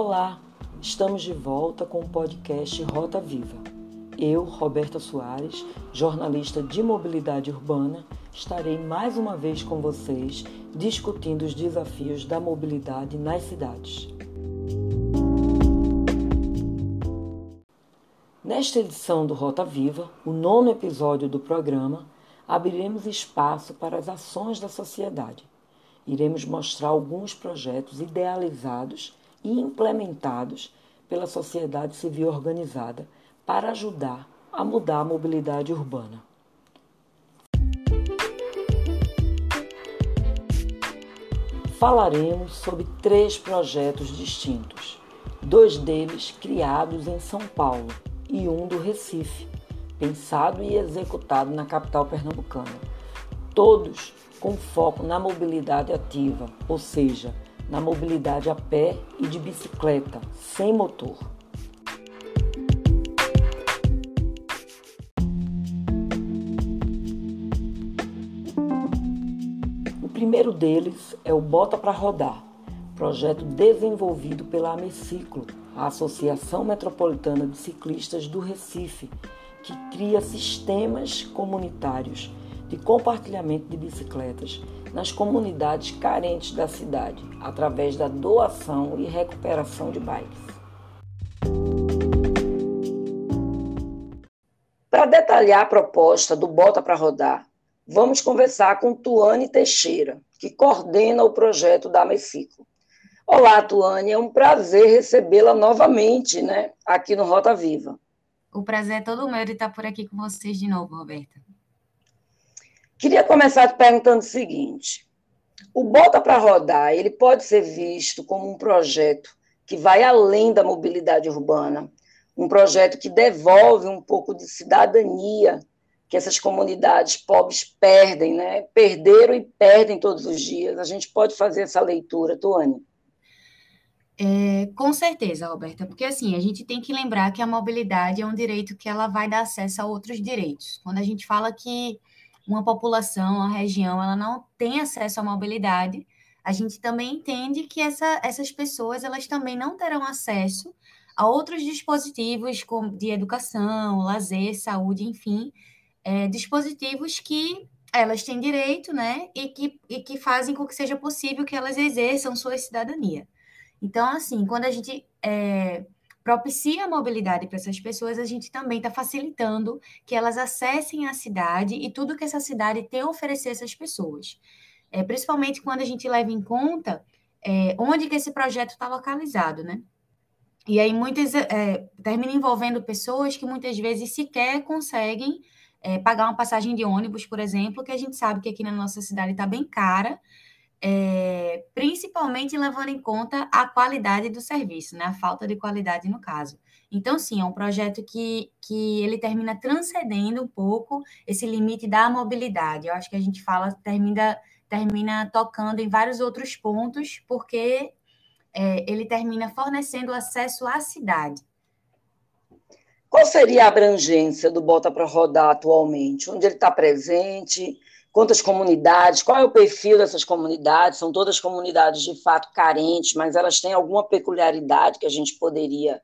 Olá, estamos de volta com o podcast Rota Viva. Eu, Roberta Soares, jornalista de mobilidade urbana, estarei mais uma vez com vocês discutindo os desafios da mobilidade nas cidades. Nesta edição do Rota Viva, o nono episódio do programa, abriremos espaço para as ações da sociedade. Iremos mostrar alguns projetos idealizados e implementados pela sociedade civil organizada para ajudar a mudar a mobilidade urbana. Falaremos sobre três projetos distintos, dois deles criados em São Paulo e um do Recife, pensado e executado na capital pernambucana. Todos com foco na mobilidade ativa, ou seja, na mobilidade a pé e de bicicleta, sem motor. O primeiro deles é o Bota para Rodar, projeto desenvolvido pela Ameciclo, a Associação Metropolitana de Ciclistas do Recife, que cria sistemas comunitários de compartilhamento de bicicletas nas comunidades carentes da cidade, através da doação e recuperação de bikes. Para detalhar a proposta do Bota para Rodar, vamos conversar com Tuane Teixeira, que coordena o projeto da Meciclo. Olá, Tuane, é um prazer recebê-la novamente, né, aqui no Rota Viva. O prazer é todo meu de estar por aqui com vocês de novo, Roberta. Queria começar te perguntando o seguinte: o Bota para Rodar, ele pode ser visto como um projeto que vai além da mobilidade urbana, um projeto que devolve um pouco de cidadania que essas comunidades pobres perdem, né? Perderam e perdem todos os dias. A gente pode fazer essa leitura, Tuane? É, com certeza, Roberta, porque assim, a gente tem que lembrar que a mobilidade é um direito que ela vai dar acesso a outros direitos. Quando a gente fala que uma população, uma região, ela não tem acesso à mobilidade, a gente também entende que essa, essas pessoas, elas também não terão acesso a outros dispositivos de educação, lazer, saúde, enfim, é, dispositivos que elas têm direito, né, e que, e que fazem com que seja possível que elas exerçam sua cidadania. Então, assim, quando a gente é, propicia a mobilidade para essas pessoas, a gente também está facilitando que elas acessem a cidade e tudo que essa cidade tem a oferecer a essas pessoas. É, principalmente quando a gente leva em conta é, onde que esse projeto está localizado, né? E aí muitas é, termina envolvendo pessoas que muitas vezes sequer conseguem é, pagar uma passagem de ônibus, por exemplo, que a gente sabe que aqui na nossa cidade está bem cara, é, principalmente levando em conta a qualidade do serviço, né? a falta de qualidade no caso. Então, sim, é um projeto que, que ele termina transcendendo um pouco esse limite da mobilidade. Eu acho que a gente fala, termina, termina tocando em vários outros pontos, porque é, ele termina fornecendo acesso à cidade. Qual seria a abrangência do Bota para Rodar atualmente? Onde ele está presente? Quantas comunidades, qual é o perfil dessas comunidades? São todas comunidades de fato carentes, mas elas têm alguma peculiaridade que a gente poderia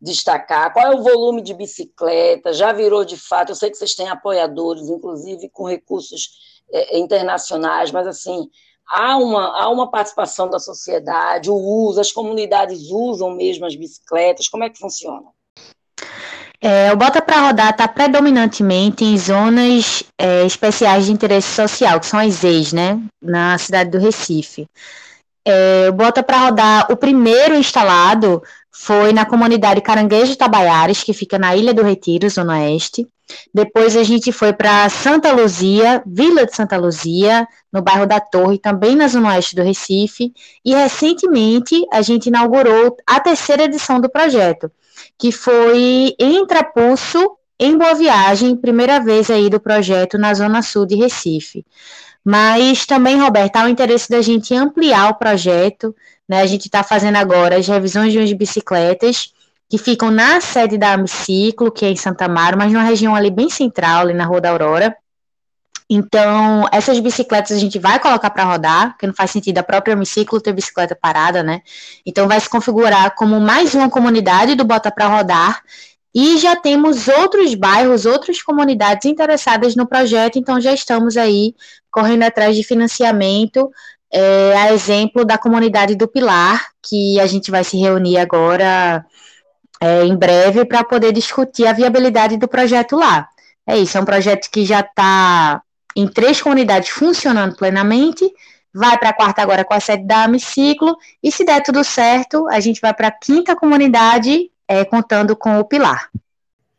destacar? Qual é o volume de bicicleta? Já virou de fato? Eu sei que vocês têm apoiadores, inclusive com recursos é, internacionais, mas assim há uma, há uma participação da sociedade, o uso, as comunidades usam mesmo as bicicletas, como é que funciona? É, o Bota para Rodar está predominantemente em zonas é, especiais de interesse social, que são as EIs, né, na cidade do Recife. É, o Bota para Rodar, o primeiro instalado foi na comunidade Caranguejo Tabaiares, que fica na Ilha do Retiro, Zona Oeste. Depois a gente foi para Santa Luzia, Vila de Santa Luzia, no bairro da Torre, também na Zona Oeste do Recife. E recentemente a gente inaugurou a terceira edição do projeto, que foi em em Boa Viagem, primeira vez aí do projeto na Zona Sul de Recife. Mas também, Roberto, há o interesse da gente ampliar o projeto, né? A gente está fazendo agora as revisões de umas bicicletas que ficam na sede da Amiciclo, que é em Santa Amaro, mas numa região ali bem central, ali na Rua da Aurora. Então, essas bicicletas a gente vai colocar para rodar, porque não faz sentido a própria hemiciclo ter bicicleta parada, né? Então, vai se configurar como mais uma comunidade do Bota para Rodar. E já temos outros bairros, outras comunidades interessadas no projeto, então já estamos aí correndo atrás de financiamento, é, a exemplo da comunidade do Pilar, que a gente vai se reunir agora é, em breve para poder discutir a viabilidade do projeto lá. É isso, é um projeto que já está em três comunidades funcionando plenamente, vai para a quarta agora com a sede da Amiciclo, e se der tudo certo, a gente vai para a quinta comunidade, é, contando com o Pilar.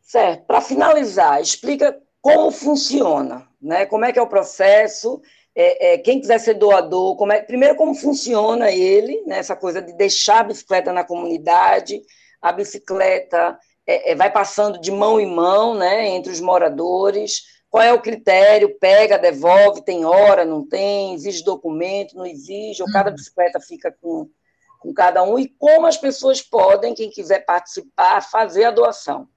Certo. Para finalizar, explica como funciona, né? Como é que é o processo? É, é, quem quiser ser doador, como é, primeiro como funciona ele, né, essa coisa de deixar a bicicleta na comunidade, a bicicleta é, é vai passando de mão em mão, né, entre os moradores, qual é o critério? Pega, devolve, tem hora, não tem, exige documento, não exige, ou cada uhum. bicicleta fica com, com cada um, e como as pessoas podem, quem quiser participar, fazer a doação.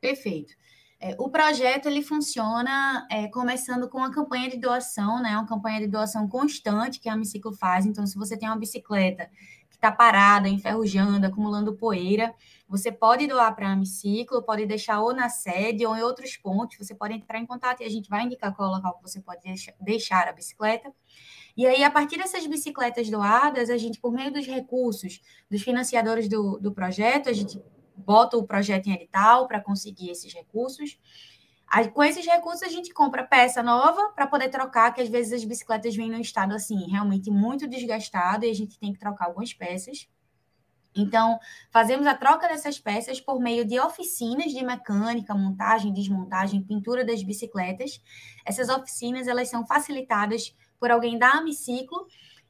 Perfeito. É, o projeto ele funciona é, começando com uma campanha de doação, né? Uma campanha de doação constante que a Amiciclo faz. Então, se você tem uma bicicleta que está parada, enferrujando, acumulando poeira, você pode doar para a Amiciclo, pode deixar ou na sede ou em outros pontos, você pode entrar em contato e a gente vai indicar qual local que você pode deixar a bicicleta. E aí, a partir dessas bicicletas doadas, a gente, por meio dos recursos dos financiadores do, do projeto, a gente bota o projeto em edital para conseguir esses recursos. Com esses recursos, a gente compra peça nova para poder trocar, que às vezes as bicicletas vêm num estado assim, realmente muito desgastado, e a gente tem que trocar algumas peças. Então, fazemos a troca dessas peças por meio de oficinas de mecânica, montagem, desmontagem, pintura das bicicletas. Essas oficinas, elas são facilitadas por alguém da Amiciclo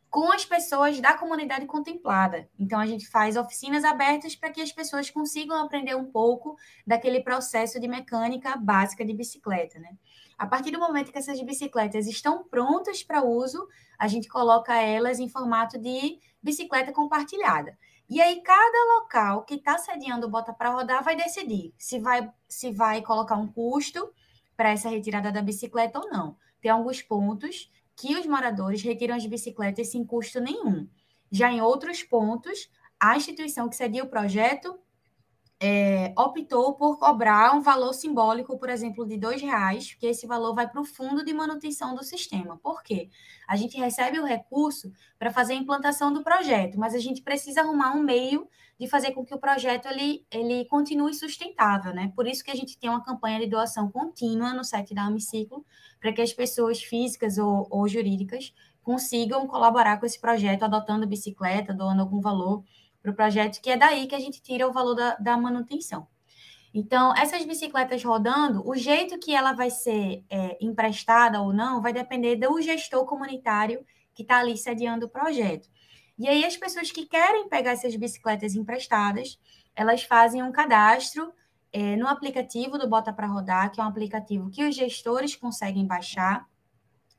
com as pessoas da comunidade contemplada. Então, a gente faz oficinas abertas para que as pessoas consigam aprender um pouco daquele processo de mecânica básica de bicicleta, né? A partir do momento que essas bicicletas estão prontas para uso, a gente coloca elas em formato de bicicleta compartilhada. E aí, cada local que está sediando Bota para Rodar vai decidir se vai, se vai colocar um custo para essa retirada da bicicleta ou não. Tem alguns pontos que os moradores retiram as bicicletas sem custo nenhum. Já em outros pontos, a instituição que cedia o projeto é, optou por cobrar um valor simbólico, por exemplo, de dois reais, que esse valor vai para o fundo de manutenção do sistema. Por quê? A gente recebe o recurso para fazer a implantação do projeto, mas a gente precisa arrumar um meio de fazer com que o projeto ele, ele continue sustentável, né? Por isso que a gente tem uma campanha de doação contínua no site da Amiciclo, para que as pessoas físicas ou, ou jurídicas consigam colaborar com esse projeto, adotando bicicleta, doando algum valor para o projeto, que é daí que a gente tira o valor da, da manutenção. Então, essas bicicletas rodando, o jeito que ela vai ser é, emprestada ou não vai depender do gestor comunitário que está ali sediando o projeto. E aí, as pessoas que querem pegar essas bicicletas emprestadas, elas fazem um cadastro é, no aplicativo do Bota para Rodar, que é um aplicativo que os gestores conseguem baixar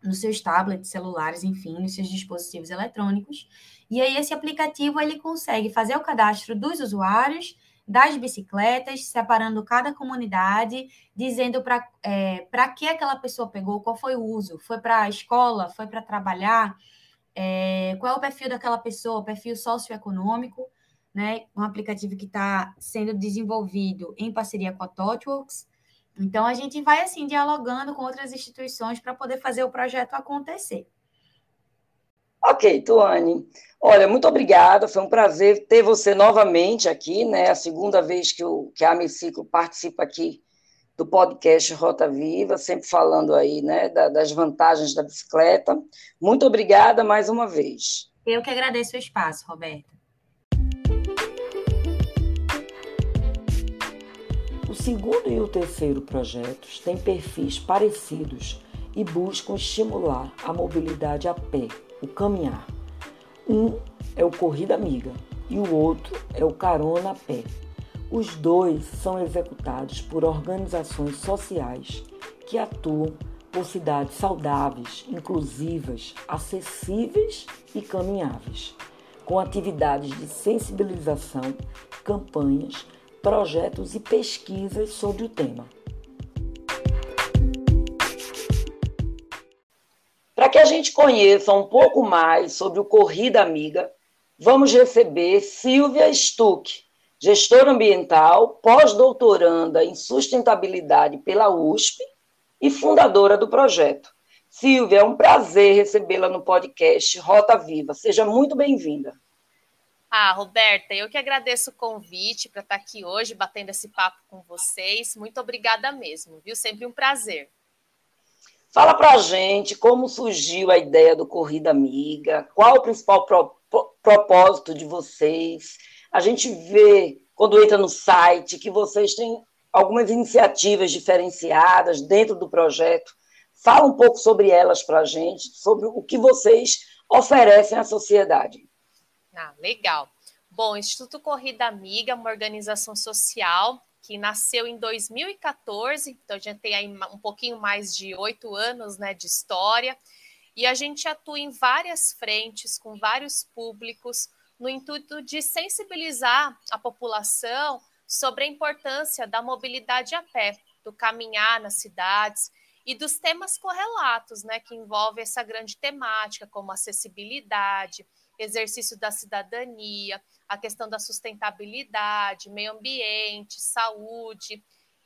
nos seus tablets, celulares, enfim, nos seus dispositivos eletrônicos. E aí esse aplicativo ele consegue fazer o cadastro dos usuários, das bicicletas, separando cada comunidade, dizendo para é, que aquela pessoa pegou, qual foi o uso, foi para a escola, foi para trabalhar, é, qual é o perfil daquela pessoa, perfil socioeconômico, né? Um aplicativo que está sendo desenvolvido em parceria com a ThoughtWorks. Então a gente vai assim dialogando com outras instituições para poder fazer o projeto acontecer. Ok, Tuane. Olha, muito obrigada. Foi um prazer ter você novamente aqui, né? A segunda vez que, o, que a Amiciclo participa aqui do podcast Rota Viva, sempre falando aí, né, da, das vantagens da bicicleta. Muito obrigada mais uma vez. Eu que agradeço o espaço, Roberta. Segundo e o terceiro projetos têm perfis parecidos e buscam estimular a mobilidade a pé o caminhar. Um é o Corrida Amiga e o outro é o Carona a Pé. Os dois são executados por organizações sociais que atuam por cidades saudáveis, inclusivas, acessíveis e caminháveis, com atividades de sensibilização, campanhas, projetos e pesquisas sobre o tema. gente conheça um pouco mais sobre o Corrida Amiga, vamos receber Silvia Stuck, gestora ambiental, pós-doutoranda em sustentabilidade pela USP e fundadora do projeto. Silvia, é um prazer recebê-la no podcast Rota Viva. Seja muito bem-vinda. Ah, Roberta, eu que agradeço o convite para estar aqui hoje batendo esse papo com vocês. Muito obrigada mesmo, viu? Sempre um prazer. Fala para a gente como surgiu a ideia do Corrida Amiga, qual o principal pro, pro, propósito de vocês. A gente vê, quando entra no site, que vocês têm algumas iniciativas diferenciadas dentro do projeto. Fala um pouco sobre elas para a gente, sobre o que vocês oferecem à sociedade. Ah, legal. Bom, o Instituto Corrida Amiga uma organização social que nasceu em 2014, então já tem aí um pouquinho mais de oito anos né, de história, e a gente atua em várias frentes, com vários públicos, no intuito de sensibilizar a população sobre a importância da mobilidade a pé, do caminhar nas cidades e dos temas correlatos, né, que envolvem essa grande temática, como acessibilidade, exercício da cidadania, a questão da sustentabilidade, meio ambiente, saúde.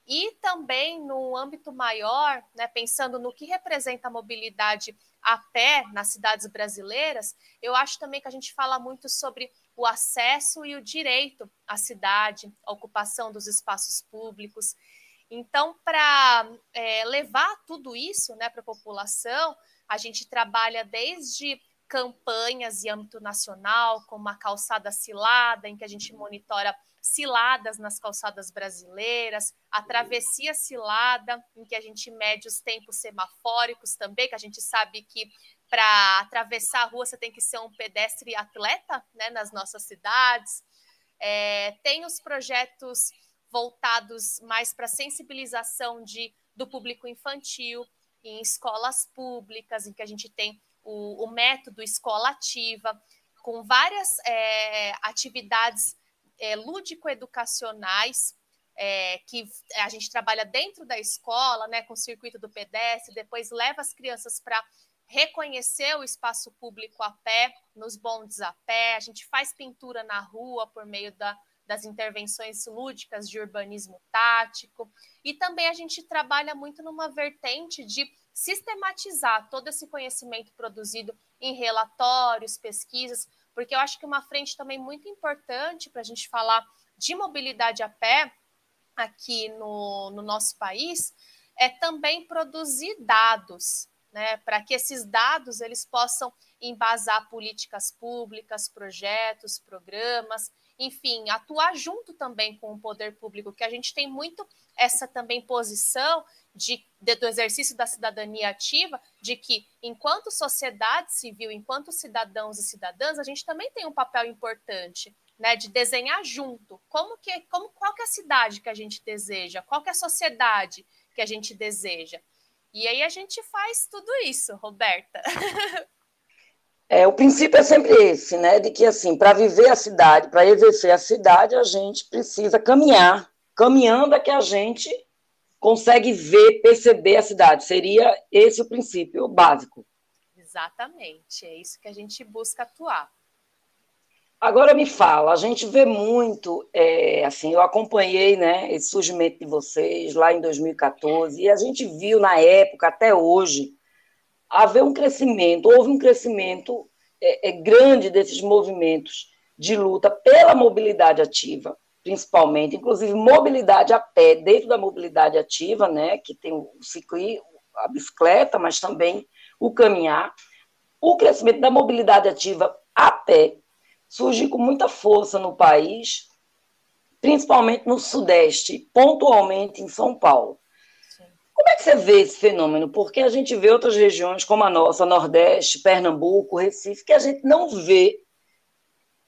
E também no âmbito maior, né, pensando no que representa a mobilidade a pé nas cidades brasileiras, eu acho também que a gente fala muito sobre o acesso e o direito à cidade, a ocupação dos espaços públicos. Então, para é, levar tudo isso né, para a população, a gente trabalha desde campanhas em âmbito nacional, como a calçada cilada, em que a gente monitora ciladas nas calçadas brasileiras, a travessia cilada, em que a gente mede os tempos semafóricos também, que a gente sabe que para atravessar a rua você tem que ser um pedestre atleta né, nas nossas cidades. É, tem os projetos voltados mais para sensibilização de, do público infantil em escolas públicas, em que a gente tem o, o método escola ativa, com várias é, atividades é, lúdico-educacionais é, que a gente trabalha dentro da escola, né, com o circuito do pedestre, depois leva as crianças para reconhecer o espaço público a pé, nos bondes a pé, a gente faz pintura na rua por meio da, das intervenções lúdicas de urbanismo tático, e também a gente trabalha muito numa vertente de sistematizar todo esse conhecimento produzido em relatórios, pesquisas, porque eu acho que uma frente também muito importante para a gente falar de mobilidade a pé aqui no, no nosso país é também produzir dados, né, para que esses dados eles possam embasar políticas públicas, projetos, programas, enfim, atuar junto também com o poder público, que a gente tem muito essa também posição de, de, do exercício da cidadania ativa, de que enquanto sociedade civil, enquanto cidadãos e cidadãs, a gente também tem um papel importante, né, de desenhar junto como que, como qual que é a cidade que a gente deseja, qual que é a sociedade que a gente deseja. E aí a gente faz tudo isso, Roberta. É, o princípio é sempre esse, né? De que assim, para viver a cidade, para exercer a cidade, a gente precisa caminhar. Caminhando é que a gente consegue ver, perceber a cidade. Seria esse o princípio básico. Exatamente, é isso que a gente busca atuar. Agora me fala, a gente vê muito, é, assim, eu acompanhei, né, esse surgimento de vocês lá em 2014 e a gente viu na época até hoje haver um crescimento, houve um crescimento é, é, grande desses movimentos de luta pela mobilidade ativa, principalmente, inclusive mobilidade a pé, dentro da mobilidade ativa, né, que tem o ciclismo, a bicicleta, mas também o caminhar. O crescimento da mobilidade ativa a pé surge com muita força no país, principalmente no Sudeste, pontualmente em São Paulo. Como é que você vê esse fenômeno? Porque a gente vê outras regiões como a nossa, Nordeste, Pernambuco, Recife, que a gente não vê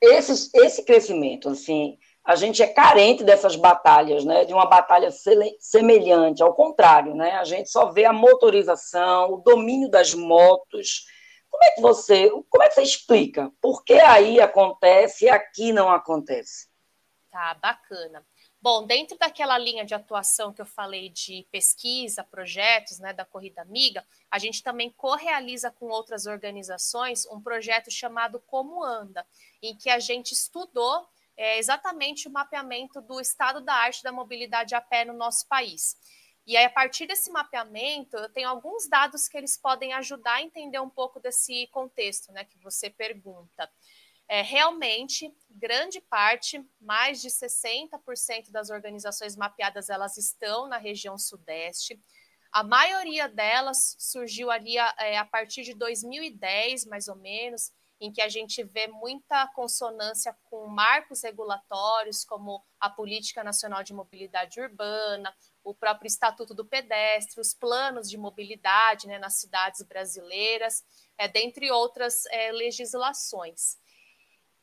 esse, esse crescimento. Assim, a gente é carente dessas batalhas, né? de uma batalha semelhante, ao contrário, né? a gente só vê a motorização, o domínio das motos. Como é que você, como é que você explica? Por que aí acontece e aqui não acontece? Tá, bacana. Bom, dentro daquela linha de atuação que eu falei de pesquisa, projetos, né, da Corrida Amiga, a gente também correaliza com outras organizações um projeto chamado Como Anda, em que a gente estudou é, exatamente o mapeamento do estado da arte da mobilidade a pé no nosso país. E aí, a partir desse mapeamento, eu tenho alguns dados que eles podem ajudar a entender um pouco desse contexto, né, que você pergunta. É, realmente, grande parte, mais de 60% das organizações mapeadas, elas estão na região sudeste. A maioria delas surgiu ali a, é, a partir de 2010, mais ou menos, em que a gente vê muita consonância com marcos regulatórios, como a Política Nacional de Mobilidade Urbana, o próprio Estatuto do Pedestre, os planos de mobilidade né, nas cidades brasileiras, é, dentre outras é, legislações.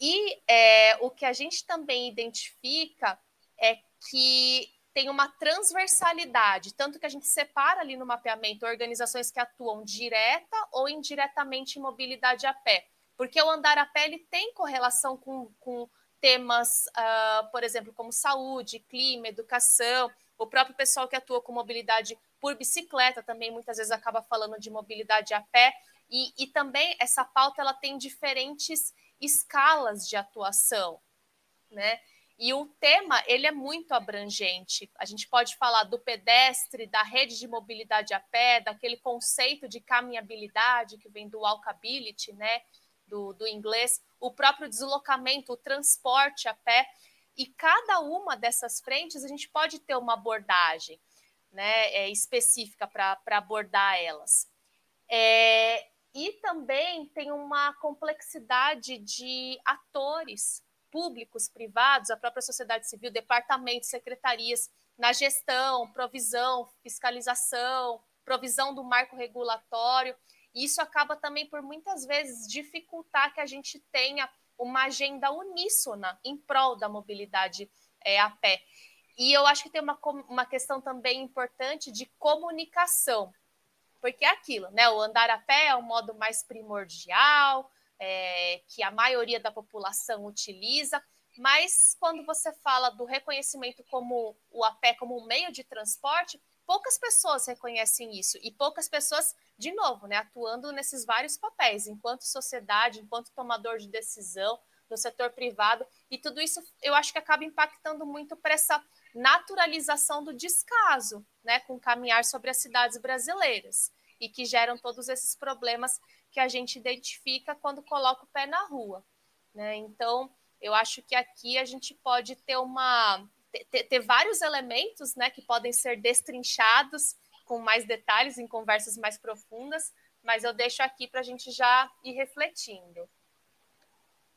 E é, o que a gente também identifica é que tem uma transversalidade, tanto que a gente separa ali no mapeamento organizações que atuam direta ou indiretamente em mobilidade a pé, porque o andar a pé ele tem correlação com, com temas, uh, por exemplo, como saúde, clima, educação, o próprio pessoal que atua com mobilidade por bicicleta também muitas vezes acaba falando de mobilidade a pé, e, e também essa pauta ela tem diferentes escalas de atuação, né? E o tema ele é muito abrangente. A gente pode falar do pedestre, da rede de mobilidade a pé, daquele conceito de caminhabilidade que vem do walkability, né? Do, do inglês, o próprio deslocamento, o transporte a pé. E cada uma dessas frentes a gente pode ter uma abordagem né, é, específica para abordar elas. É, e também tem uma complexidade de atores públicos, privados, a própria sociedade civil, departamentos, secretarias, na gestão, provisão, fiscalização, provisão do marco regulatório. E isso acaba também, por muitas vezes, dificultar que a gente tenha uma agenda uníssona em prol da mobilidade é, a pé. E eu acho que tem uma, uma questão também importante de comunicação porque é aquilo, né? O andar a pé é o modo mais primordial, é, que a maioria da população utiliza, mas quando você fala do reconhecimento como o a pé como um meio de transporte, poucas pessoas reconhecem isso e poucas pessoas, de novo, né, atuando nesses vários papéis, enquanto sociedade, enquanto tomador de decisão no setor privado, e tudo isso eu acho que acaba impactando muito para essa naturalização do descaso, né, com caminhar sobre as cidades brasileiras e que geram todos esses problemas que a gente identifica quando coloca o pé na rua, né? Então, eu acho que aqui a gente pode ter uma ter, ter vários elementos, né, que podem ser destrinchados com mais detalhes em conversas mais profundas, mas eu deixo aqui para a gente já ir refletindo.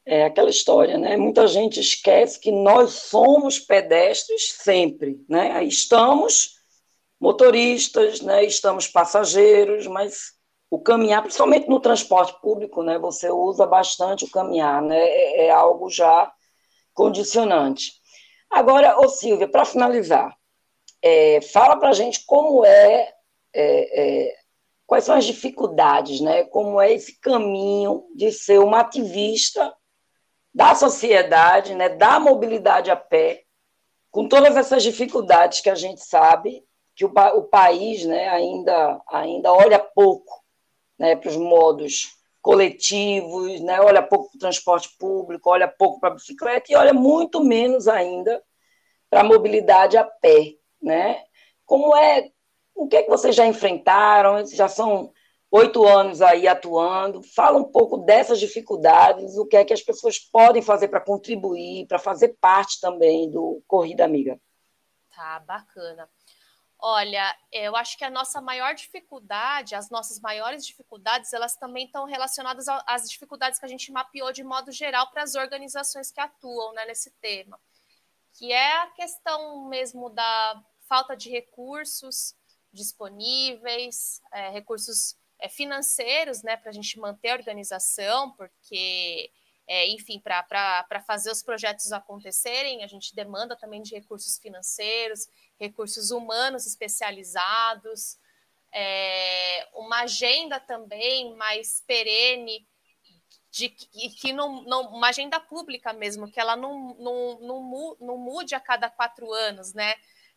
É aquela história, né? Muita gente esquece que nós somos pedestres sempre, né? Estamos motoristas, né? Estamos passageiros, mas o caminhar, principalmente no transporte público, né? Você usa bastante o caminhar, né? É, é algo já condicionante. Agora, ô Silvia, para finalizar, é, fala para a gente como é, é, é, quais são as dificuldades, né? Como é esse caminho de ser uma ativista da sociedade, né, da mobilidade a pé, com todas essas dificuldades que a gente sabe que o, o país né, ainda, ainda olha pouco né, para os modos coletivos, né, olha pouco para o transporte público, olha pouco para a bicicleta e olha muito menos ainda para a mobilidade a pé. Né? Como é, o que, é que vocês já enfrentaram? Já são oito anos aí atuando. Fala um pouco dessas dificuldades, o que é que as pessoas podem fazer para contribuir, para fazer parte também do Corrida Amiga. Tá, bacana. Olha, eu acho que a nossa maior dificuldade, as nossas maiores dificuldades, elas também estão relacionadas às dificuldades que a gente mapeou de modo geral para as organizações que atuam né, nesse tema, que é a questão mesmo da falta de recursos disponíveis, é, recursos financeiros, né, para a gente manter a organização, porque, é, enfim, para fazer os projetos acontecerem, a gente demanda também de recursos financeiros, recursos humanos especializados, é, uma agenda também mais perene de que, que não, não, uma agenda pública mesmo, que ela não, não, não, não mude a cada quatro anos, né?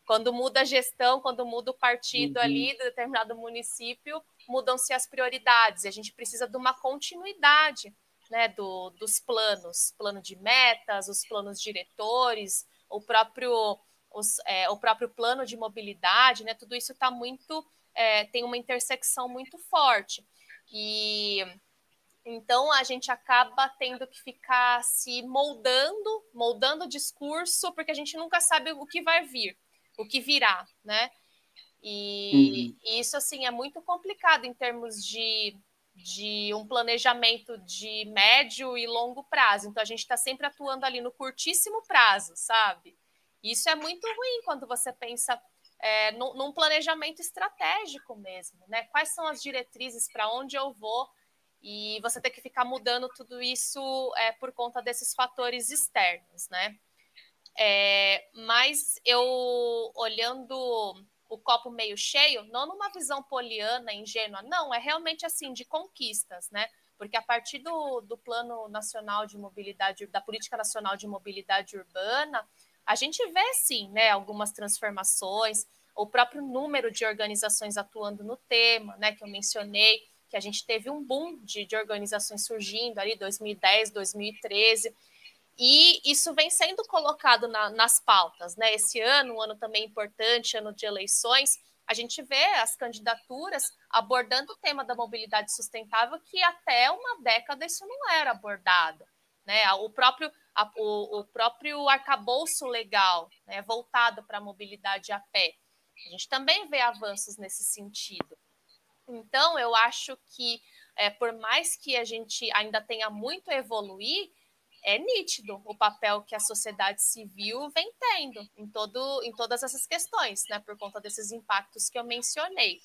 Quando muda a gestão, quando muda o partido uhum. ali de determinado município, mudam-se as prioridades. E a gente precisa de uma continuidade né, do, dos planos, plano de metas, os planos diretores, o próprio, os, é, o próprio plano de mobilidade, né? Tudo isso está muito, é, tem uma intersecção muito forte. E então a gente acaba tendo que ficar se moldando, moldando o discurso, porque a gente nunca sabe o que vai vir o que virá, né? E, uhum. e isso, assim, é muito complicado em termos de, de um planejamento de médio e longo prazo. Então, a gente está sempre atuando ali no curtíssimo prazo, sabe? Isso é muito ruim quando você pensa é, num, num planejamento estratégico mesmo, né? Quais são as diretrizes para onde eu vou e você ter que ficar mudando tudo isso é, por conta desses fatores externos, né? É, mas eu, olhando o copo meio cheio, não numa visão poliana, ingênua, não, é realmente assim, de conquistas, né? Porque a partir do, do Plano Nacional de Mobilidade, da Política Nacional de Mobilidade Urbana, a gente vê, sim, né, algumas transformações, o próprio número de organizações atuando no tema, né, que eu mencionei, que a gente teve um boom de, de organizações surgindo ali, 2010, 2013, e isso vem sendo colocado na, nas pautas, né? Esse ano, um ano também importante, ano de eleições, a gente vê as candidaturas abordando o tema da mobilidade sustentável, que até uma década isso não era abordado. Né? O, próprio, a, o, o próprio arcabouço legal né, voltado para a mobilidade a pé. A gente também vê avanços nesse sentido. Então, eu acho que, é, por mais que a gente ainda tenha muito a evoluir, é nítido o papel que a sociedade civil vem tendo em, todo, em todas essas questões, né, por conta desses impactos que eu mencionei.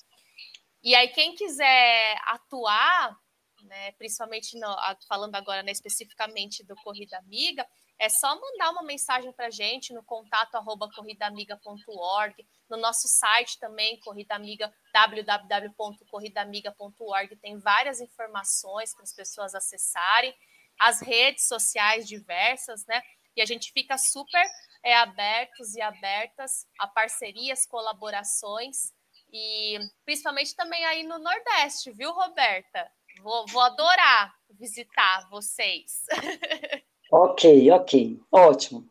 E aí, quem quiser atuar, né, principalmente no, falando agora né, especificamente do Corrida Amiga, é só mandar uma mensagem para a gente no contato arroba corridaamiga.org, no nosso site também, Corrida Amiga, www.corridaamiga.org, tem várias informações para as pessoas acessarem as redes sociais diversas, né? E a gente fica super é, abertos e abertas a parcerias, colaborações e principalmente também aí no Nordeste, viu, Roberta? Vou, vou adorar visitar vocês. ok, ok, ótimo.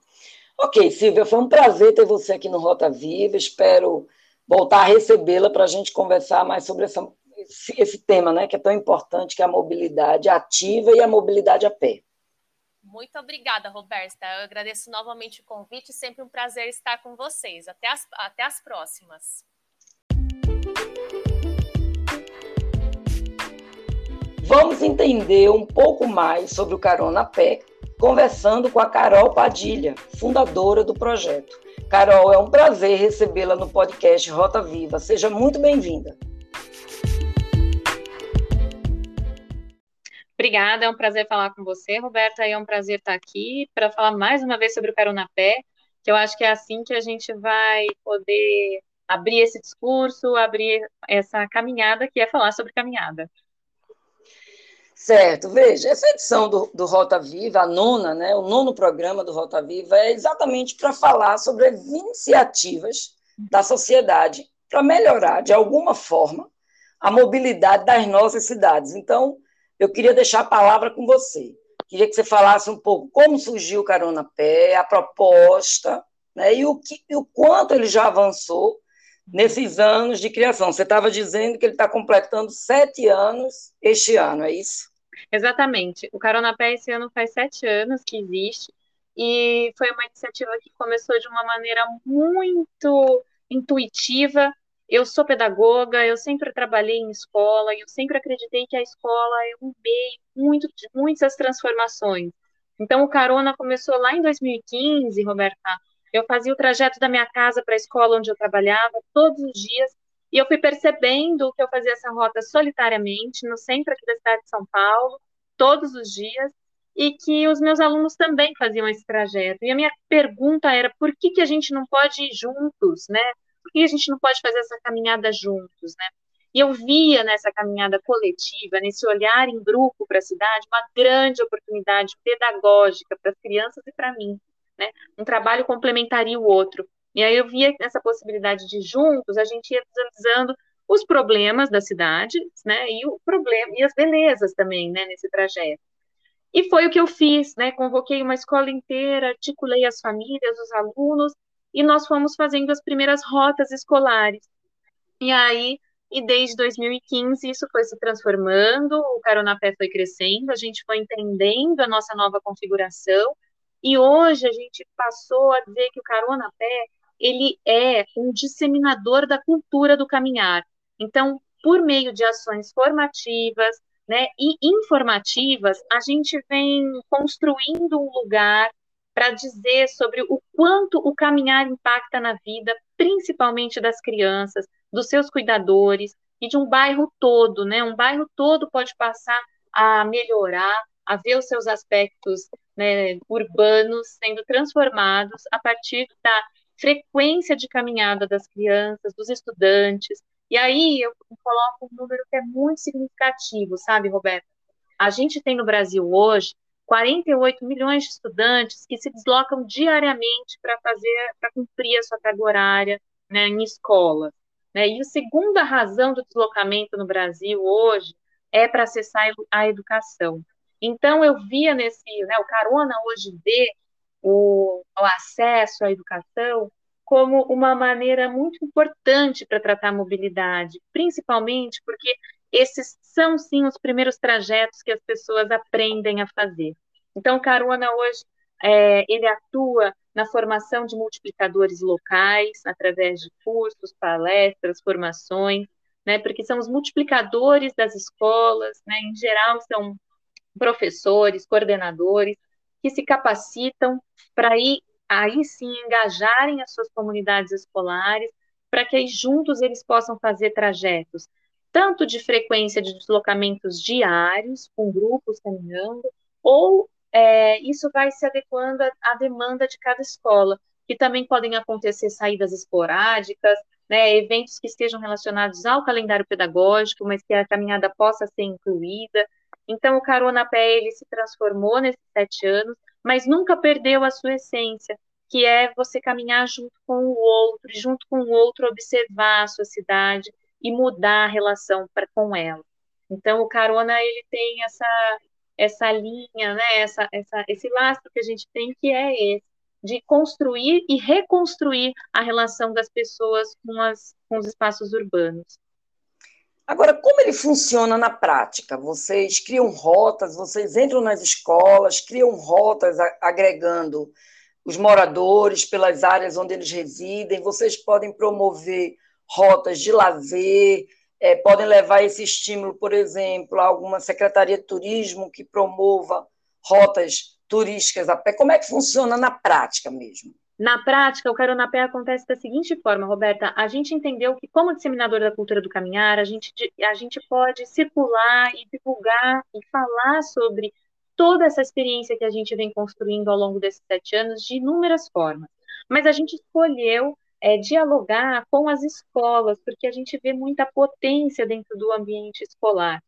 Ok, Silvia, foi um prazer ter você aqui no Rota Viva. Espero voltar a recebê-la para a gente conversar mais sobre essa esse, esse tema, né, que é tão importante, que é a mobilidade ativa e a mobilidade a pé. Muito obrigada, Roberta. Eu agradeço novamente o convite. Sempre um prazer estar com vocês. Até as, até as próximas. Vamos entender um pouco mais sobre o Carona Pé, conversando com a Carol Padilha, fundadora do projeto. Carol, é um prazer recebê-la no podcast Rota Viva. Seja muito bem-vinda. Obrigada, é um prazer falar com você, Roberta, e é um prazer estar aqui para falar mais uma vez sobre o Carona Pé, que eu acho que é assim que a gente vai poder abrir esse discurso, abrir essa caminhada, que é falar sobre caminhada. Certo, veja, essa edição do, do Rota Viva, a nona, né, o nono programa do Rota Viva, é exatamente para falar sobre as iniciativas da sociedade para melhorar, de alguma forma, a mobilidade das nossas cidades. Então, eu queria deixar a palavra com você. Queria que você falasse um pouco como surgiu o Carona Pé, a proposta, né, e, o que, e o quanto ele já avançou nesses anos de criação. Você estava dizendo que ele está completando sete anos este ano, é isso? Exatamente. O Carona Pé esse ano faz sete anos que existe e foi uma iniciativa que começou de uma maneira muito intuitiva eu sou pedagoga, eu sempre trabalhei em escola, eu sempre acreditei que a escola é um meio muito de muitas transformações. Então, o Carona começou lá em 2015, Roberta. Eu fazia o trajeto da minha casa para a escola onde eu trabalhava todos os dias, e eu fui percebendo que eu fazia essa rota solitariamente, no centro aqui da cidade de São Paulo, todos os dias, e que os meus alunos também faziam esse trajeto. E a minha pergunta era, por que, que a gente não pode ir juntos, né? Por que a gente não pode fazer essa caminhada juntos, né? E eu via nessa caminhada coletiva, nesse olhar em grupo para a cidade, uma grande oportunidade pedagógica para as crianças e para mim. Né? Um trabalho complementaria o outro. E aí eu via essa possibilidade de juntos a gente ia desanalisando os problemas da cidade, né, e o problema e as belezas também, né, nesse trajeto. E foi o que eu fiz, né? Convoquei uma escola inteira, articulei as famílias, os alunos, e nós fomos fazendo as primeiras rotas escolares. E aí, e desde 2015 isso foi se transformando, o Carona Pé foi crescendo, a gente foi entendendo a nossa nova configuração, e hoje a gente passou a dizer que o Carona Pé, ele é um disseminador da cultura do caminhar. Então, por meio de ações formativas, né, e informativas, a gente vem construindo um lugar para dizer sobre o quanto o caminhar impacta na vida, principalmente das crianças, dos seus cuidadores e de um bairro todo, né? Um bairro todo pode passar a melhorar, a ver os seus aspectos né, urbanos sendo transformados a partir da frequência de caminhada das crianças, dos estudantes, e aí eu coloco um número que é muito significativo, sabe, Roberto? A gente tem no Brasil hoje 48 milhões de estudantes que se deslocam diariamente para fazer, para cumprir a sua carga horária né, em escola. Né? E a segunda razão do deslocamento no Brasil hoje é para acessar a educação. Então, eu via nesse, né, o Carona hoje vê o, o acesso à educação como uma maneira muito importante para tratar a mobilidade, principalmente porque esses são sim os primeiros trajetos que as pessoas aprendem a fazer. Então, o Carona hoje é, ele atua na formação de multiplicadores locais através de cursos, palestras, formações, né, porque são os multiplicadores das escolas, né, em geral são professores, coordenadores que se capacitam para ir aí sim engajarem as suas comunidades escolares, para que aí juntos eles possam fazer trajetos, tanto de frequência de deslocamentos diários, com grupos caminhando, ou é, isso vai se adequando à demanda de cada escola, que também podem acontecer saídas esporádicas, né, eventos que estejam relacionados ao calendário pedagógico, mas que a caminhada possa ser incluída. Então, o Carona Pé, ele se transformou nesses sete anos, mas nunca perdeu a sua essência, que é você caminhar junto com o outro, junto com o outro observar a sua cidade e mudar a relação pra, com ela. Então, o Carona, ele tem essa, essa linha, né, essa, essa, esse lastro que a gente tem, que é esse, de construir e reconstruir a relação das pessoas com, as, com os espaços urbanos. Agora, como ele funciona na prática? Vocês criam rotas, vocês entram nas escolas, criam rotas agregando os moradores pelas áreas onde eles residem, vocês podem promover rotas de lazer, é, podem levar esse estímulo, por exemplo, a alguma secretaria de turismo que promova rotas turísticas a pé. Como é que funciona na prática mesmo? Na prática, o Carona Pé acontece da seguinte forma, Roberta. A gente entendeu que, como disseminador da cultura do caminhar, a gente, a gente pode circular e divulgar e falar sobre toda essa experiência que a gente vem construindo ao longo desses sete anos de inúmeras formas. Mas a gente escolheu é, dialogar com as escolas, porque a gente vê muita potência dentro do ambiente escolar.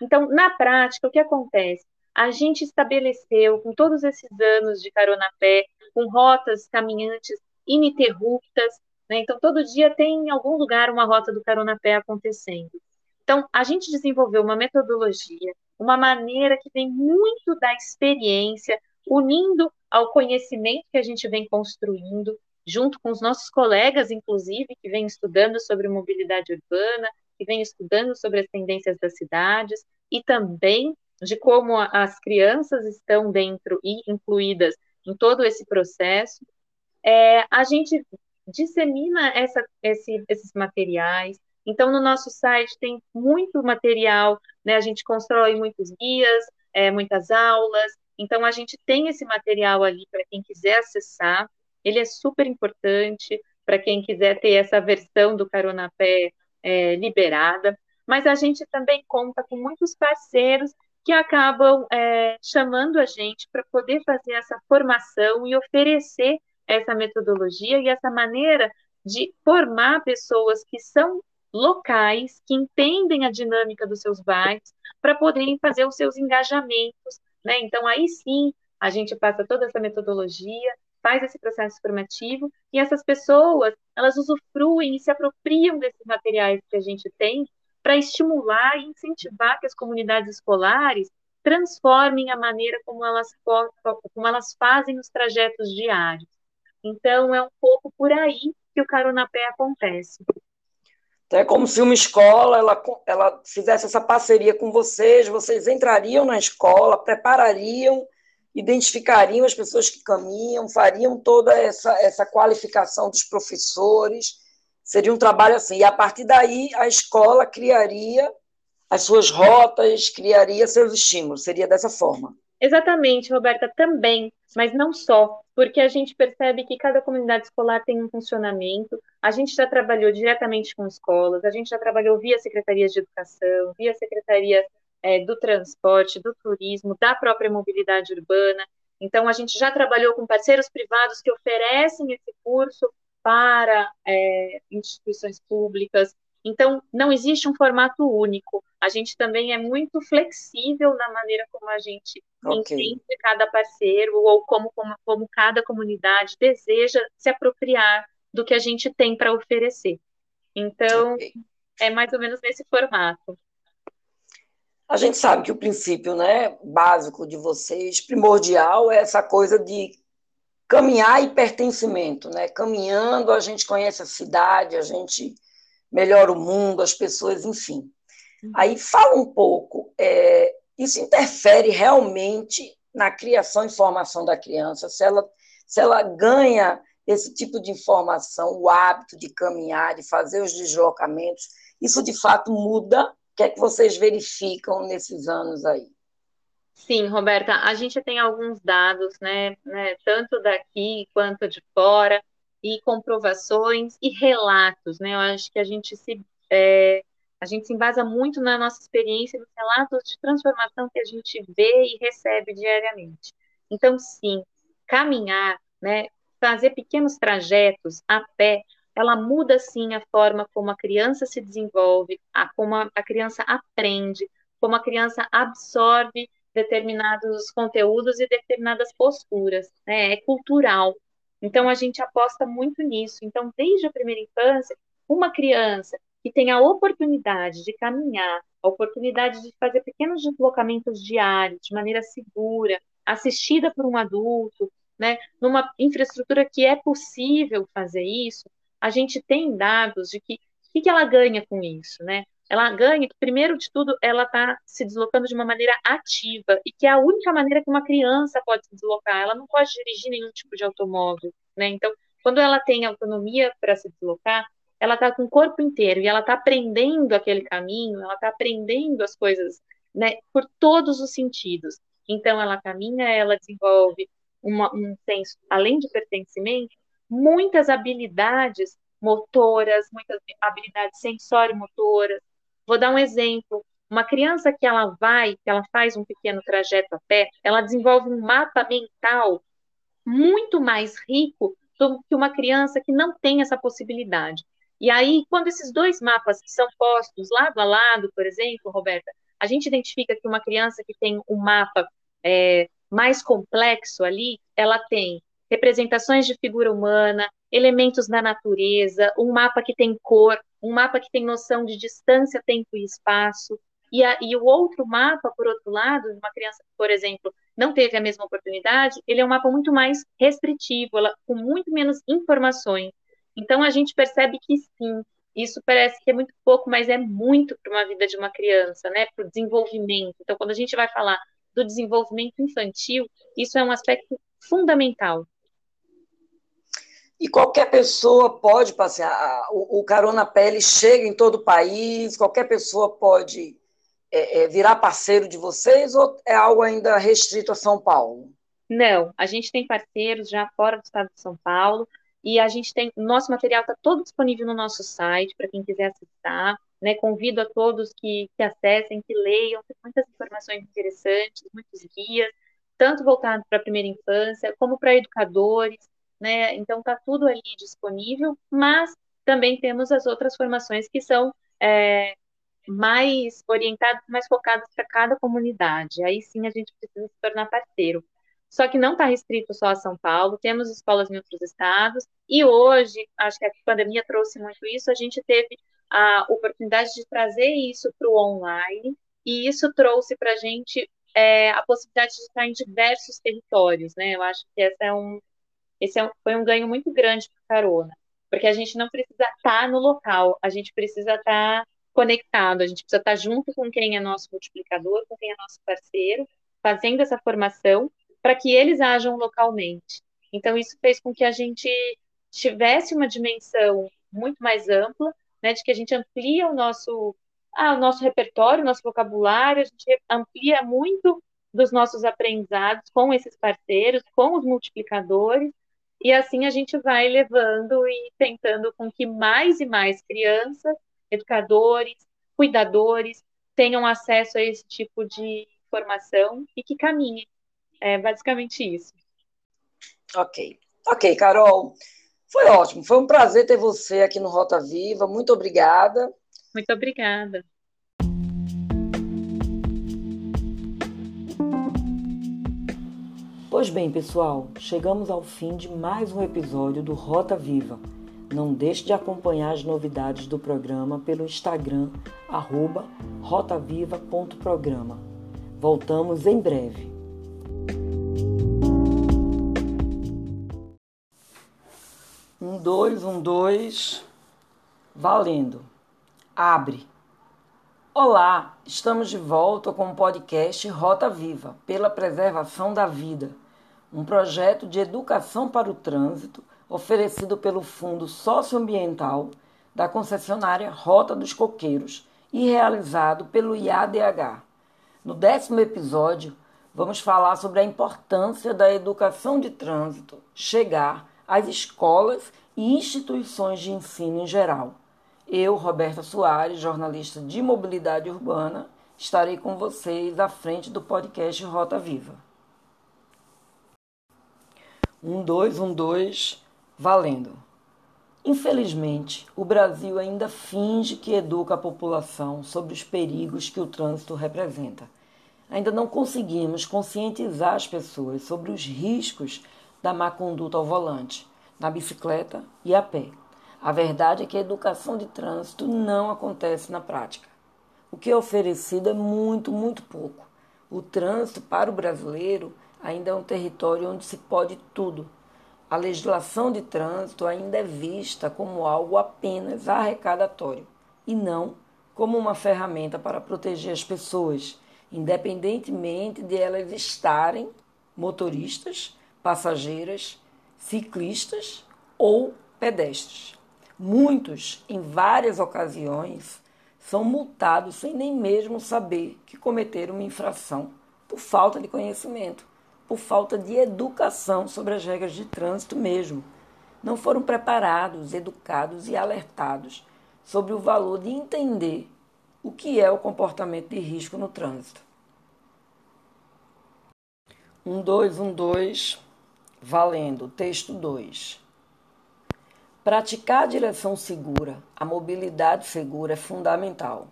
Então, na prática, o que acontece? A gente estabeleceu, com todos esses anos de carona pé, com rotas caminhantes ininterruptas. Né? Então, todo dia tem em algum lugar uma rota do Carona Pé acontecendo. Então, a gente desenvolveu uma metodologia, uma maneira que vem muito da experiência, unindo ao conhecimento que a gente vem construindo, junto com os nossos colegas, inclusive, que vêm estudando sobre mobilidade urbana, que vêm estudando sobre as tendências das cidades, e também de como as crianças estão dentro e incluídas em todo esse processo, é, a gente dissemina essa, esse, esses materiais. Então, no nosso site tem muito material, né? A gente constrói muitos guias, é, muitas aulas. Então, a gente tem esse material ali para quem quiser acessar. Ele é super importante para quem quiser ter essa versão do Carona Pé é, liberada. Mas a gente também conta com muitos parceiros que acabam é, chamando a gente para poder fazer essa formação e oferecer essa metodologia e essa maneira de formar pessoas que são locais que entendem a dinâmica dos seus bairros para poderem fazer os seus engajamentos, né? Então aí sim a gente passa toda essa metodologia, faz esse processo formativo e essas pessoas elas usufruem e se apropriam desses materiais que a gente tem para estimular e incentivar que as comunidades escolares transformem a maneira como elas, como elas fazem os trajetos diários. Então, é um pouco por aí que o Caronapé acontece. Então, é como se uma escola ela, ela fizesse essa parceria com vocês, vocês entrariam na escola, preparariam, identificariam as pessoas que caminham, fariam toda essa, essa qualificação dos professores, seria um trabalho assim, e a partir daí a escola criaria as suas rotas, criaria seus estímulos, seria dessa forma. Exatamente, Roberta, também, mas não só, porque a gente percebe que cada comunidade escolar tem um funcionamento. A gente já trabalhou diretamente com escolas, a gente já trabalhou via secretarias de educação, via secretaria é, do transporte, do turismo, da própria mobilidade urbana. Então, a gente já trabalhou com parceiros privados que oferecem esse curso para é, instituições públicas. Então, não existe um formato único. A gente também é muito flexível na maneira como a gente okay. entende cada parceiro ou como, como, como cada comunidade deseja se apropriar do que a gente tem para oferecer. Então, okay. é mais ou menos nesse formato. A gente sabe que o princípio né, básico de vocês, primordial, é essa coisa de caminhar e pertencimento. Né? Caminhando, a gente conhece a cidade, a gente melhora o mundo, as pessoas, enfim. Uhum. Aí fala um pouco, é, isso interfere realmente na criação e formação da criança, se ela, se ela ganha esse tipo de informação, o hábito de caminhar, de fazer os deslocamentos, isso de fato muda? Que é que vocês verificam nesses anos aí? Sim, Roberta, a gente tem alguns dados, né, né tanto daqui quanto de fora, e comprovações e relatos, né? Eu acho que a gente se é, a gente se embasa muito na nossa experiência, nos relatos de transformação que a gente vê e recebe diariamente. Então, sim, caminhar, né, fazer pequenos trajetos a pé, ela muda sim a forma como a criança se desenvolve, a, como a, a criança aprende, como a criança absorve determinados conteúdos e determinadas posturas. Né? É cultural. Então, a gente aposta muito nisso. Então, desde a primeira infância, uma criança que tem a oportunidade de caminhar, a oportunidade de fazer pequenos deslocamentos diários, de maneira segura, assistida por um adulto, né, numa infraestrutura que é possível fazer isso, a gente tem dados de que o que, que ela ganha com isso, né? Ela ganha que, primeiro de tudo, ela está se deslocando de uma maneira ativa, e que é a única maneira que uma criança pode se deslocar. Ela não pode dirigir nenhum tipo de automóvel, né? Então, quando ela tem autonomia para se deslocar, ela está com o corpo inteiro e ela está aprendendo aquele caminho, ela está aprendendo as coisas, né, por todos os sentidos. Então, ela caminha, ela desenvolve uma, um senso, além de pertencimento, muitas habilidades motoras, muitas habilidades sensório-motoras. Vou dar um exemplo. Uma criança que ela vai, que ela faz um pequeno trajeto a pé, ela desenvolve um mapa mental muito mais rico do que uma criança que não tem essa possibilidade. E aí, quando esses dois mapas são postos lado a lado, por exemplo, Roberta, a gente identifica que uma criança que tem um mapa é, mais complexo ali, ela tem representações de figura humana, elementos da natureza, um mapa que tem cor, um mapa que tem noção de distância, tempo e espaço, e, a, e o outro mapa, por outro lado, uma criança que, por exemplo, não teve a mesma oportunidade, ele é um mapa muito mais restritivo, ela, com muito menos informações. Então, a gente percebe que sim, isso parece que é muito pouco, mas é muito para uma vida de uma criança, né? Para o desenvolvimento. Então, quando a gente vai falar do desenvolvimento infantil, isso é um aspecto fundamental. E qualquer pessoa pode passear. O, o Carona Pele chega em todo o país, qualquer pessoa pode é, é, virar parceiro de vocês ou é algo ainda restrito a São Paulo? Não, a gente tem parceiros já fora do estado de São Paulo e a gente tem, nosso material está todo disponível no nosso site para quem quiser acessar, né? Convido a todos que, que acessem, que leiam, tem muitas informações interessantes, muitos guias, tanto voltados para a primeira infância como para educadores, né? Então está tudo ali disponível, mas também temos as outras formações que são é, mais orientados, mais focados para cada comunidade. Aí sim a gente precisa se tornar parceiro. Só que não está restrito só a São Paulo, temos escolas em outros estados, e hoje, acho que a pandemia trouxe muito isso, a gente teve a oportunidade de trazer isso para o online, e isso trouxe para a gente é, a possibilidade de estar em diversos territórios, né? Eu acho que esse é um, esse é foi um ganho muito grande para Carona, porque a gente não precisa estar no local, a gente precisa estar conectado, a gente precisa estar junto com quem é nosso multiplicador, com quem é nosso parceiro, fazendo essa formação para que eles ajam localmente. Então, isso fez com que a gente tivesse uma dimensão muito mais ampla, né, de que a gente amplia o nosso, ah, o nosso repertório, o nosso vocabulário, a gente amplia muito dos nossos aprendizados com esses parceiros, com os multiplicadores, e assim a gente vai levando e tentando com que mais e mais crianças, educadores, cuidadores tenham acesso a esse tipo de formação e que caminhem é basicamente isso. Ok. Ok, Carol. Foi ótimo. Foi um prazer ter você aqui no Rota Viva. Muito obrigada. Muito obrigada. Pois bem, pessoal, chegamos ao fim de mais um episódio do Rota Viva. Não deixe de acompanhar as novidades do programa pelo Instagram, rotaviva.programa. Voltamos em breve. Um, dois, um, dois. Valendo. Abre. Olá, estamos de volta com o podcast Rota Viva pela Preservação da Vida, um projeto de educação para o trânsito oferecido pelo Fundo Socioambiental da concessionária Rota dos Coqueiros e realizado pelo IADH. No décimo episódio, vamos falar sobre a importância da educação de trânsito chegar às escolas e instituições de ensino em geral. Eu, Roberta Soares, jornalista de mobilidade urbana, estarei com vocês à frente do podcast Rota Viva. Um, dois, um, dois, valendo. Infelizmente, o Brasil ainda finge que educa a população sobre os perigos que o trânsito representa. Ainda não conseguimos conscientizar as pessoas sobre os riscos da má conduta ao volante, na bicicleta e a pé. A verdade é que a educação de trânsito não acontece na prática. O que é oferecido é muito, muito pouco. O trânsito para o brasileiro ainda é um território onde se pode tudo. A legislação de trânsito ainda é vista como algo apenas arrecadatório e não como uma ferramenta para proteger as pessoas, independentemente de elas estarem motoristas passageiras, ciclistas ou pedestres. Muitos, em várias ocasiões, são multados sem nem mesmo saber que cometeram uma infração por falta de conhecimento, por falta de educação sobre as regras de trânsito mesmo. Não foram preparados, educados e alertados sobre o valor de entender o que é o comportamento de risco no trânsito. Um, dois, um, dois. Valendo, texto 2. Praticar a direção segura, a mobilidade segura é fundamental.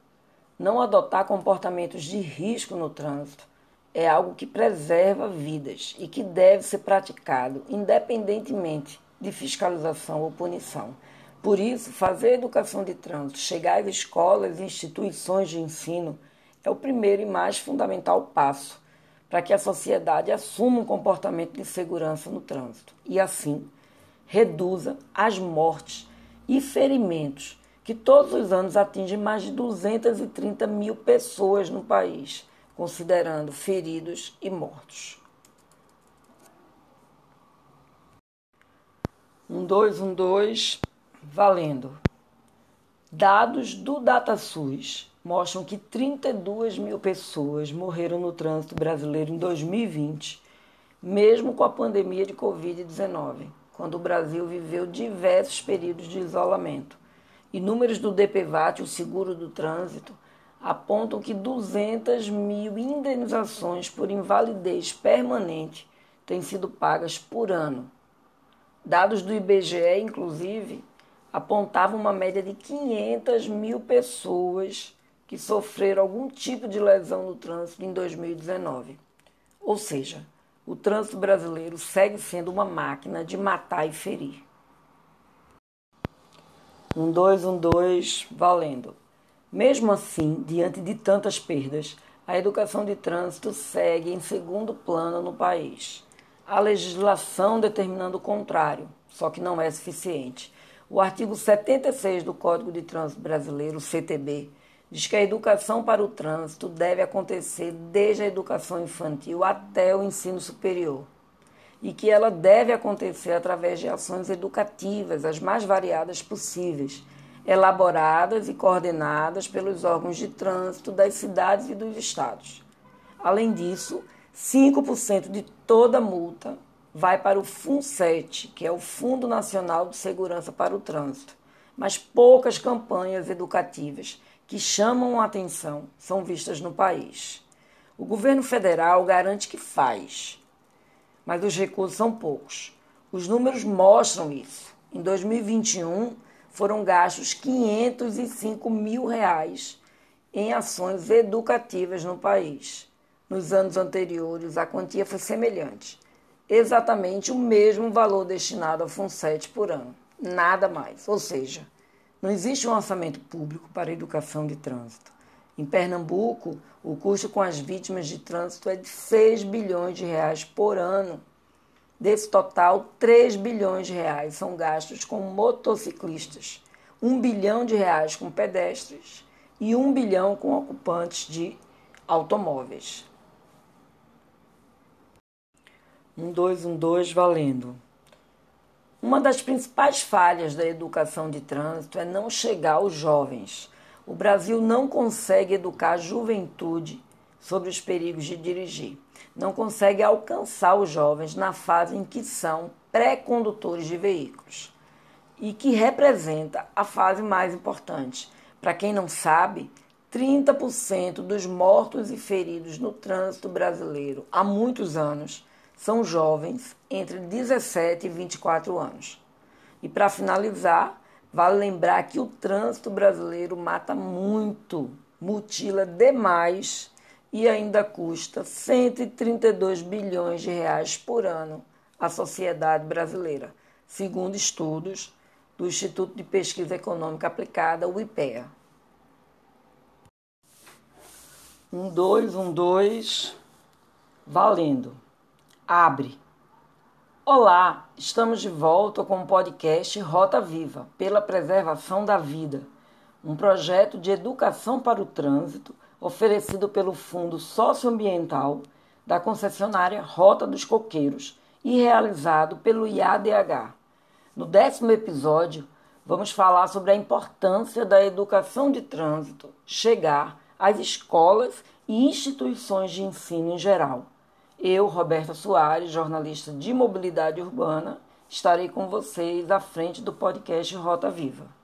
Não adotar comportamentos de risco no trânsito é algo que preserva vidas e que deve ser praticado independentemente de fiscalização ou punição. Por isso, fazer educação de trânsito chegar às escolas e instituições de ensino é o primeiro e mais fundamental passo para que a sociedade assuma um comportamento de segurança no trânsito e, assim, reduza as mortes e ferimentos que todos os anos atingem mais de 230 mil pessoas no país, considerando feridos e mortos. Um, dois, um, dois, valendo. Dados do DataSUS mostram que 32 mil pessoas morreram no trânsito brasileiro em 2020, mesmo com a pandemia de Covid-19, quando o Brasil viveu diversos períodos de isolamento. E números do DPVAT, o seguro do trânsito, apontam que 200 mil indenizações por invalidez permanente têm sido pagas por ano. Dados do IBGE, inclusive, apontava uma média de 500 mil pessoas que sofreram algum tipo de lesão no trânsito em 2019. Ou seja, o trânsito brasileiro segue sendo uma máquina de matar e ferir. Um dois, um dois, valendo. Mesmo assim, diante de tantas perdas, a educação de trânsito segue em segundo plano no país. A legislação determinando o contrário, só que não é suficiente. O artigo 76 do Código de Trânsito Brasileiro, CTB, diz que a educação para o trânsito deve acontecer desde a educação infantil até o ensino superior e que ela deve acontecer através de ações educativas as mais variadas possíveis, elaboradas e coordenadas pelos órgãos de trânsito das cidades e dos estados. Além disso, 5% de toda multa vai para o FUNSET, que é o Fundo Nacional de Segurança para o Trânsito, mas poucas campanhas educativas que chamam a atenção são vistas no país. O governo federal garante que faz, mas os recursos são poucos. Os números mostram isso. Em 2021, foram gastos 505 mil reais em ações educativas no país. Nos anos anteriores, a quantia foi semelhante, exatamente o mesmo valor destinado ao FUNSET por ano, nada mais. Ou seja, não existe um orçamento público para educação de trânsito. Em Pernambuco, o custo com as vítimas de trânsito é de 6 bilhões de reais por ano. Desse total, 3 bilhões de reais são gastos com motociclistas, 1 bilhão de reais com pedestres e 1 bilhão com ocupantes de automóveis. Um, dois, um, dois, valendo. Uma das principais falhas da educação de trânsito é não chegar aos jovens. O Brasil não consegue educar a juventude sobre os perigos de dirigir. Não consegue alcançar os jovens na fase em que são pré-condutores de veículos e que representa a fase mais importante. Para quem não sabe, 30% dos mortos e feridos no trânsito brasileiro há muitos anos são jovens entre 17 e 24 anos. E para finalizar, vale lembrar que o trânsito brasileiro mata muito, mutila demais e ainda custa 132 bilhões de reais por ano à sociedade brasileira, segundo estudos do Instituto de Pesquisa Econômica Aplicada, o IPEA. Um, dois, um, dois, valendo abre. Olá, estamos de volta com o podcast Rota Viva pela Preservação da Vida, um projeto de educação para o trânsito oferecido pelo Fundo Socioambiental da concessionária Rota dos Coqueiros e realizado pelo IADH. No décimo episódio, vamos falar sobre a importância da educação de trânsito chegar às escolas e instituições de ensino em geral. Eu, Roberta Soares, jornalista de mobilidade urbana, estarei com vocês à frente do podcast Rota Viva.